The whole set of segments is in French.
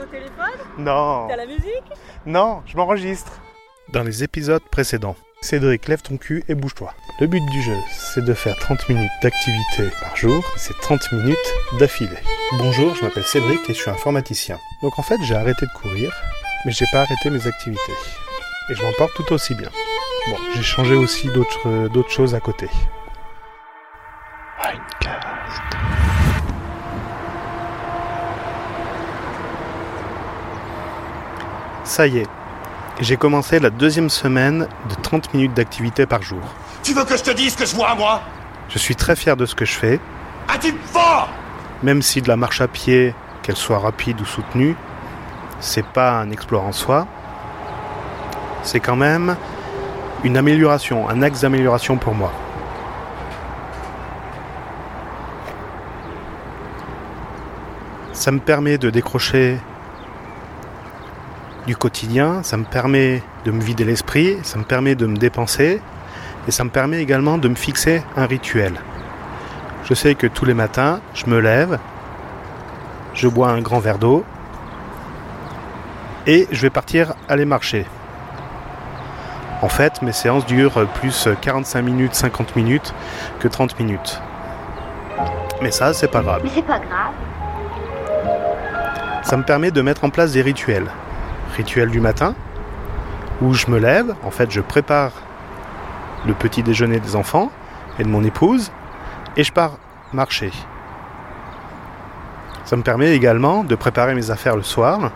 Au téléphone Non. T'as la musique Non, je m'enregistre. Dans les épisodes précédents, Cédric, lève ton cul et bouge-toi. Le but du jeu, c'est de faire 30 minutes d'activité par jour, c'est 30 minutes d'affilée. Bonjour, je m'appelle Cédric et je suis informaticien. Donc en fait, j'ai arrêté de courir, mais j'ai pas arrêté mes activités. Et je m'en porte tout aussi bien. Bon, j'ai changé aussi d'autres d'autres choses à côté. Ça y est, j'ai commencé la deuxième semaine de 30 minutes d'activité par jour. Tu veux que je te dise ce que je vois, moi? Je suis très fier de ce que je fais, Un type fort? Même si de la marche à pied, qu'elle soit rapide ou soutenue, c'est pas un exploit en soi. C'est quand même une amélioration, un axe d'amélioration pour moi. Ça me permet de décrocher du quotidien, ça me permet de me vider l'esprit, ça me permet de me dépenser et ça me permet également de me fixer un rituel. Je sais que tous les matins, je me lève, je bois un grand verre d'eau et je vais partir aller marcher. En fait, mes séances durent plus 45 minutes, 50 minutes que 30 minutes. Mais ça, c'est pas grave. Mais c'est pas grave. Ça me permet de mettre en place des rituels. Rituel du matin, où je me lève, en fait je prépare le petit déjeuner des enfants et de mon épouse, et je pars marcher. Ça me permet également de préparer mes affaires le soir,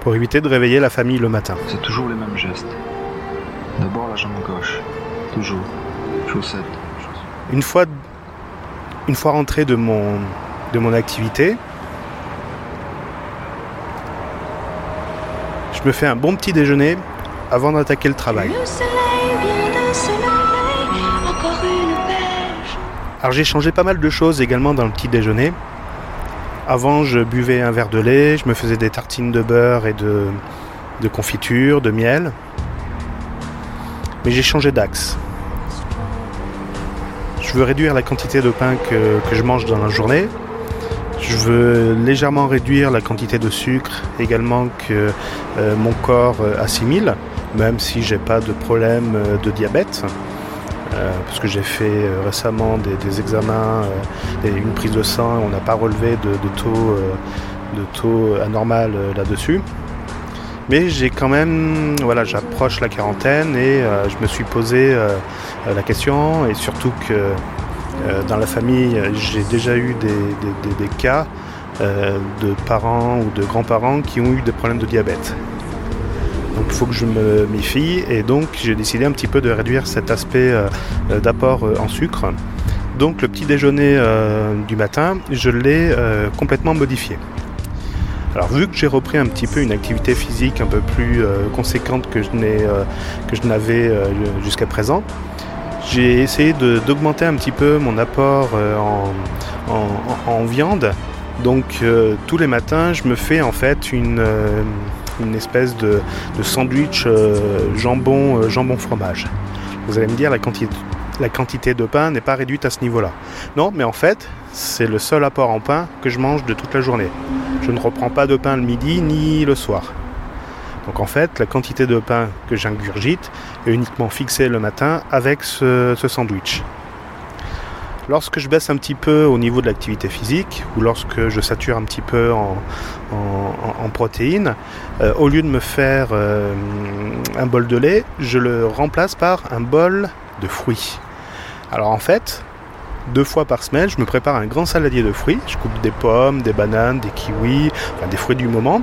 pour éviter de réveiller la famille le matin. C'est toujours les mêmes gestes. D'abord la jambe gauche. Toujours. Chaussette. Une fois, une fois rentré de mon, de mon activité, je me fais un bon petit déjeuner avant d'attaquer le travail. Le soleil vient de se lever, encore une pêche. Alors j'ai changé pas mal de choses également dans le petit déjeuner. Avant, je buvais un verre de lait, je me faisais des tartines de beurre et de, de confiture, de miel. Mais j'ai changé d'axe. Je veux réduire la quantité de pain que, que je mange dans la journée. Je veux légèrement réduire la quantité de sucre également que euh, mon corps euh, assimile, même si j'ai pas de problème euh, de diabète. Parce que j'ai fait récemment des, examens et une prise de sang, on n'a pas relevé de, taux, anormal là-dessus. Mais j'ai quand même, voilà, j'approche la quarantaine et je me suis posé la question et surtout que dans la famille, euh, j'ai déjà eu des, cas euh, de parents ou de grands-parents qui ont eu des problèmes de diabète. Donc il faut que je me méfie et donc j'ai décidé un petit peu de réduire cet aspect euh, euh, d'apport euh, en sucre. Donc le petit déjeuner euh, du matin, je l'ai euh, complètement modifié. Alors vu que j'ai repris un petit peu une activité physique un peu plus euh, conséquente que je euh, n'avais euh, jusqu'à présent, j'ai essayé d'augmenter un petit peu mon apport euh, en, viande. Donc euh, tous les matins, je me fais en fait une, euh, espèce de, sandwich jambon jambon fromage. Vous allez me dire la quantité de pain n'est pas réduite à ce niveau-là. Non, mais en fait, c'est le seul apport en pain que je mange de toute la journée. Je ne reprends pas de pain le midi ni le soir. Donc en fait, la quantité de pain que j'ingurgite est uniquement fixée le matin avec ce, sandwich. Lorsque je baisse un petit peu au niveau de l'activité physique, ou lorsque je sature un petit peu en protéines, euh, au lieu de me faire euh, un bol de lait, je le remplace par un bol de fruits. Alors en fait, deux fois par semaine, je me prépare un grand saladier de fruits. Je coupe des pommes, des bananes, des kiwis, des fruits du moment.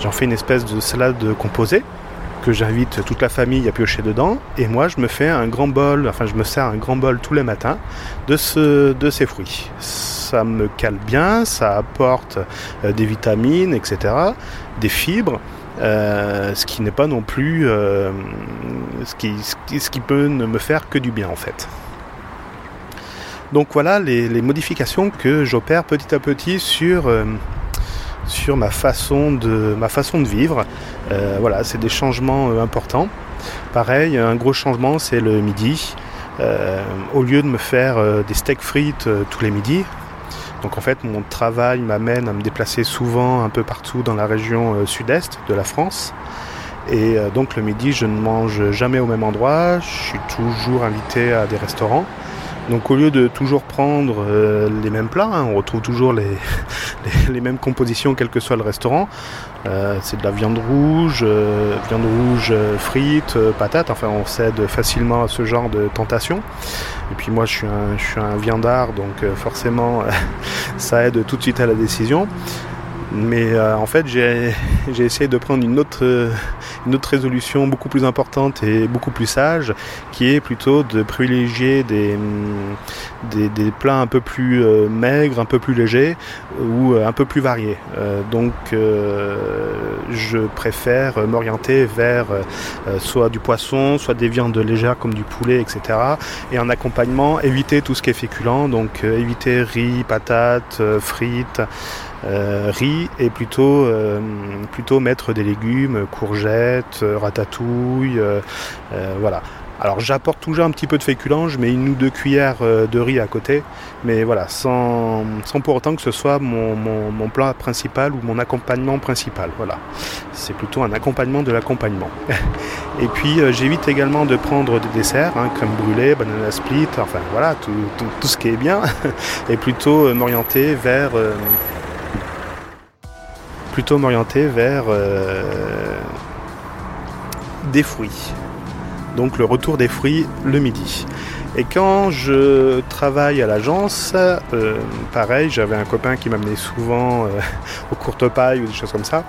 J'en fais une espèce de salade composée que j'invite toute la famille à piocher dedans. Et moi, je me fais un grand bol, enfin, je me sers un grand bol tous les matins de, ce, de ces fruits. Ça me cale bien, ça apporte euh, des vitamines, etc., des fibres. euh, ce qui n'est pas non plus euh, ce qui peut ne me faire que du bien en fait. Donc voilà les, modifications que j'opère petit à petit sur, euh, sur ma, façon de, ma façon de vivre. Euh, voilà, c'est des changements euh, importants. Pareil, un gros changement, c'est le midi. Au lieu de me faire des steaks frites tous les midis, Donc en fait, mon travail m'amène à me déplacer souvent un peu partout dans la région sud-est de la France. Et donc le midi, je ne mange jamais au même endroit. Je suis toujours invité à des restaurants. Donc au lieu de toujours prendre euh, les mêmes plats, hein, on retrouve toujours les, mêmes compositions quel que soit le restaurant. Euh, c'est de la viande rouge, euh, viande rouge frites, patates, enfin on cède facilement à ce genre de tentation. Et puis moi je suis un, viandard, donc forcément ça aide tout de suite à la décision. Mais euh, en fait, j'ai essayé de prendre une autre, euh, une autre résolution beaucoup plus importante et beaucoup plus sage, qui est plutôt de privilégier des, hum, des, des plats un peu plus euh, maigres, un peu plus légers ou euh, un peu plus variés. Donc, je préfère m'orienter vers soit du poisson, soit des viandes légères comme du poulet, etc. Et en accompagnement, éviter tout ce qui est féculent, donc éviter riz, patates, frites euh, riz et plutôt, euh, plutôt mettre des légumes, courgettes, euh, ratatouille, voilà. Alors j'apporte toujours un petit peu de féculent, je mets une ou deux cuillères de riz à côté, mais voilà, sans, sans pour autant que ce soit mon, mon, plat principal ou mon accompagnement principal. Voilà, c'est plutôt un accompagnement de l'accompagnement. et puis j'évite également de prendre des desserts, hein, crème brûlée, banana split, enfin voilà, tout, tout, ce qui est bien, et plutôt m'orienter vers plutôt m'orienter vers euh, des fruits. Donc le retour des fruits le midi. Et quand je travaille à l'agence, euh, pareil, j'avais un copain qui m'amenait souvent euh, aux courtes pailles ou des choses comme ça.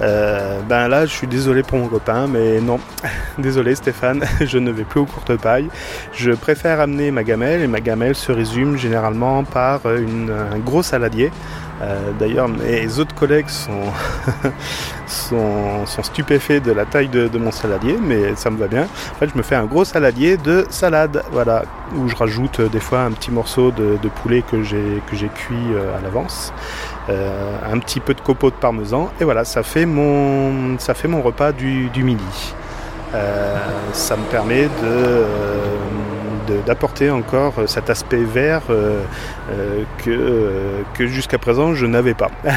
Ben là, je suis désolé pour mon copain, mais non, désolé Stéphane, je ne vais plus aux courtes pailles. Je préfère amener ma gamelle et ma gamelle se résume généralement par un gros saladier. Euh, D'ailleurs, mes autres collègues sont, sont, stupéfaits de la taille de, mon saladier, mais ça me va bien. En fait, je me fais un gros saladier de salade, voilà, où je rajoute des fois un petit morceau de, poulet que j'ai cuit euh, à l'avance, euh, un petit peu de copeaux de parmesan, et voilà, ça fait mon ça fait mon repas du, du midi. Euh, ça me permet de d'apporter encore cet aspect vert euh, euh, que, euh, jusqu'à présent je n'avais pas.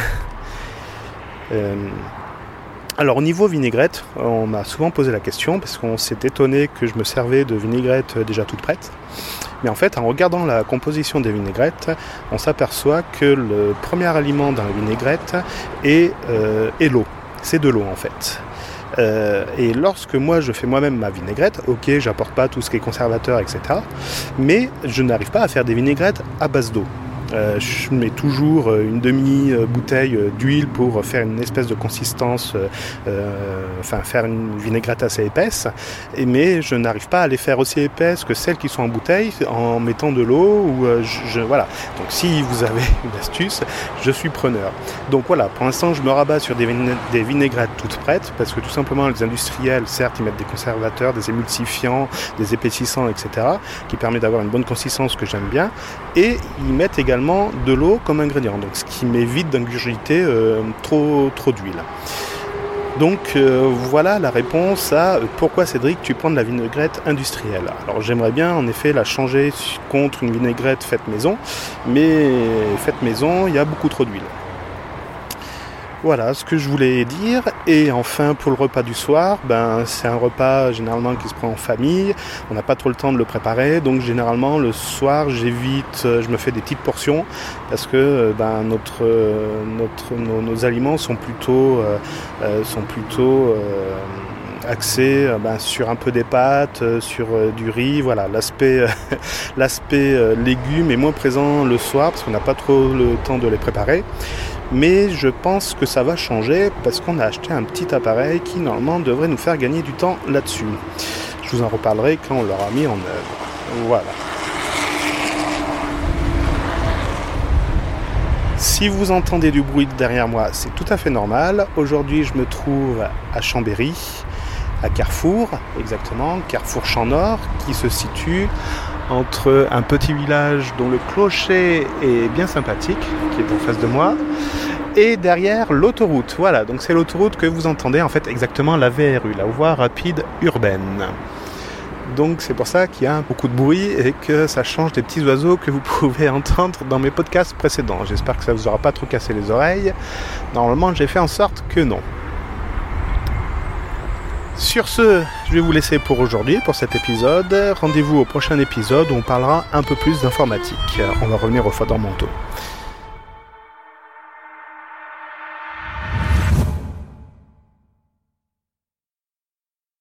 alors au niveau vinaigrette, on m'a souvent posé la question parce qu'on s'est étonné que je me servais de vinaigrette déjà toute prête. Mais en fait, en regardant la composition des vinaigrettes, on s'aperçoit que le premier aliment dans la vinaigrette est l'eau. C'est de l'eau en fait. Euh, et lorsque moi je fais moi-même ma vinaigrette, ok, j'apporte pas tout ce qui est conservateur, etc. Mais je n'arrive pas à faire des vinaigrettes à base d'eau. Euh, je mets toujours euh, une demi-bouteille d'huile pour faire une espèce de consistance, euh, enfin faire une vinaigrette assez épaisse, mais je n'arrive pas à les faire aussi épaisses que celles qui sont en bouteille en mettant de l'eau. ou voilà. Donc si vous avez une astuce, je suis preneur. Donc voilà, pour l'instant je me rabats sur des, des vinaigrettes toutes prêtes, parce que tout simplement les industriels, certes, ils mettent des conservateurs, des émulsifiants, des épaississants, etc., qui permet d'avoir une bonne consistance que j'aime bien, et ils mettent également de l'eau comme ingrédient, donc ce qui m'évite d'ingurgiter euh, trop, trop d'huile. Donc euh, voilà la réponse à pourquoi Cédric tu prends de la vinaigrette industrielle. Alors j'aimerais bien en effet la changer contre une vinaigrette faite maison, mais faite maison il y a beaucoup trop d'huile. Voilà ce que je voulais dire. Et enfin, pour le repas du soir, ben, c'est un repas généralement qui se prend en famille. On n'a pas trop le temps de le préparer. Donc, généralement, le soir, j'évite, je me fais des petites portions parce que ben, notre, notre, nos, nos aliments sont plutôt, euh, sont plutôt euh, axé euh, ben, sur un peu des pâtes, euh, sur euh, du riz. Voilà, l'aspect l'aspect légumes est moins présent le soir parce qu'on n'a pas trop le temps de les préparer. Mais je pense que ça va changer parce qu'on a acheté un petit appareil qui normalement devrait nous faire gagner du temps là-dessus. Je vous en reparlerai quand on l'aura mis en œuvre. Voilà. Si vous entendez du bruit derrière moi, c'est tout à fait normal. Aujourd'hui, je me trouve à Chambéry, à Carrefour, exactement, Carrefour Champ Nord, qui se situe entre un petit village dont le clocher est bien sympathique, qui est en face de moi, et derrière l'autoroute. Voilà, donc c'est l'autoroute que vous entendez en fait exactement la VRU, la voie rapide urbaine. Donc c'est pour ça qu'il y a beaucoup de bruit et que ça change des petits oiseaux que vous pouvez entendre dans mes podcasts précédents. J'espère que ça vous aura pas trop cassé les oreilles. Normalement j'ai fait en sorte que non. Sur ce, je vais vous laisser pour aujourd'hui, pour cet épisode. Rendez-vous au prochain épisode où on parlera un peu plus d'informatique. On va revenir aux fondamentaux. manteau.